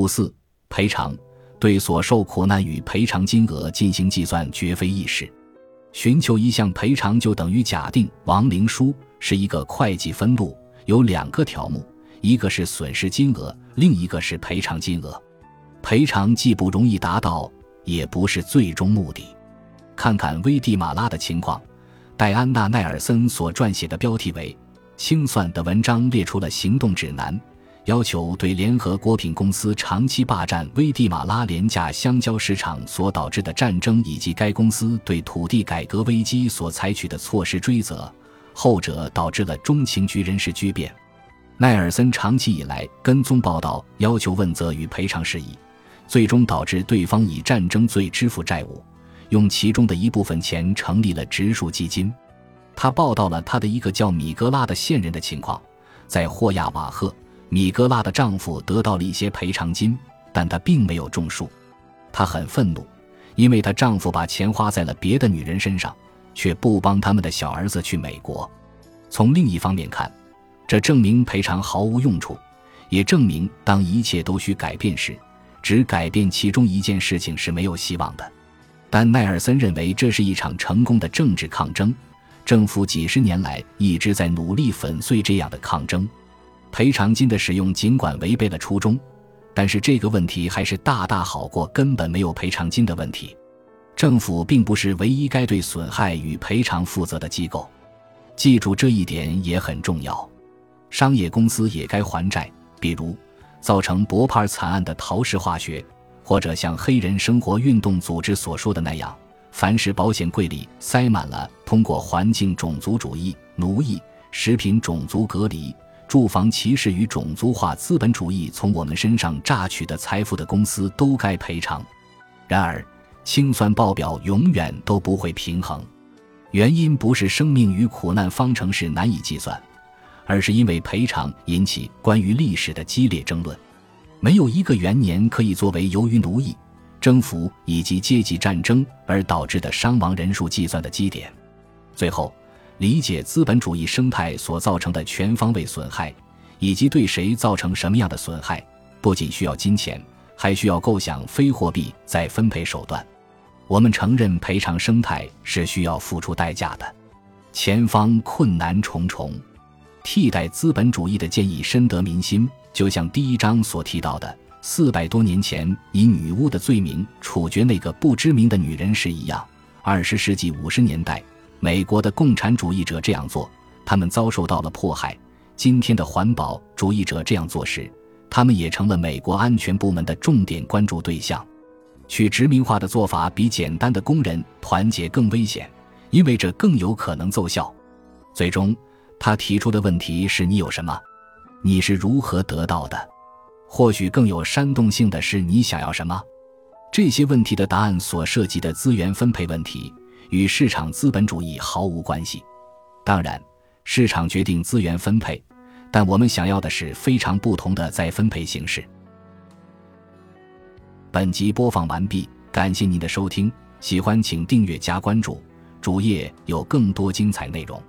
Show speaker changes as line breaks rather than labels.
五四赔偿对所受苦难与赔偿金额进行计算绝非易事，寻求一项赔偿就等于假定亡灵书是一个会计分录，有两个条目，一个是损失金额，另一个是赔偿金额。赔偿既不容易达到，也不是最终目的。看看危地马拉的情况，戴安娜·奈尔森所撰写的标题为“清算”的文章列出了行动指南。要求对联合果品公司长期霸占危地马拉廉价香蕉市场所导致的战争，以及该公司对土地改革危机所采取的措施追责。后者导致了中情局人事巨变。奈尔森长期以来跟踪报道，要求问责与赔偿事宜，最终导致对方以战争罪支付债务，用其中的一部分钱成立了植树基金。他报道了他的一个叫米格拉的线人的情况，在霍亚瓦赫。米格拉的丈夫得到了一些赔偿金，但她并没有种树。她很愤怒，因为她丈夫把钱花在了别的女人身上，却不帮他们的小儿子去美国。从另一方面看，这证明赔偿毫无用处，也证明当一切都需改变时，只改变其中一件事情是没有希望的。但奈尔森认为这是一场成功的政治抗争，政府几十年来一直在努力粉碎这样的抗争。赔偿金的使用尽管违背了初衷，但是这个问题还是大大好过根本没有赔偿金的问题。政府并不是唯一该对损害与赔偿负责的机构，记住这一点也很重要。商业公司也该还债，比如造成博帕尔惨案的陶氏化学，或者像黑人生活运动组织所说的那样，凡是保险柜里塞满了通过环境种族主义、奴役、食品种族隔离。住房歧视与种族化资本主义从我们身上榨取的财富的公司都该赔偿。然而，清算报表永远都不会平衡，原因不是生命与苦难方程式难以计算，而是因为赔偿引起关于历史的激烈争论。没有一个元年可以作为由于奴役、征服以及阶级战争而导致的伤亡人数计算的基点。最后。理解资本主义生态所造成的全方位损害，以及对谁造成什么样的损害，不仅需要金钱，还需要构想非货币再分配手段。我们承认赔偿生态是需要付出代价的，前方困难重重。替代资本主义的建议深得民心，就像第一章所提到的，四百多年前以女巫的罪名处决那个不知名的女人时一样。二十世纪五十年代。美国的共产主义者这样做，他们遭受到了迫害；今天的环保主义者这样做时，他们也成了美国安全部门的重点关注对象。去殖民化的做法比简单的工人团结更危险，因为这更有可能奏效。最终，他提出的问题是你有什么？你是如何得到的？或许更有煽动性的是你想要什么？这些问题的答案所涉及的资源分配问题。与市场资本主义毫无关系。当然，市场决定资源分配，但我们想要的是非常不同的再分配形式。本集播放完毕，感谢您的收听，喜欢请订阅加关注，主页有更多精彩内容。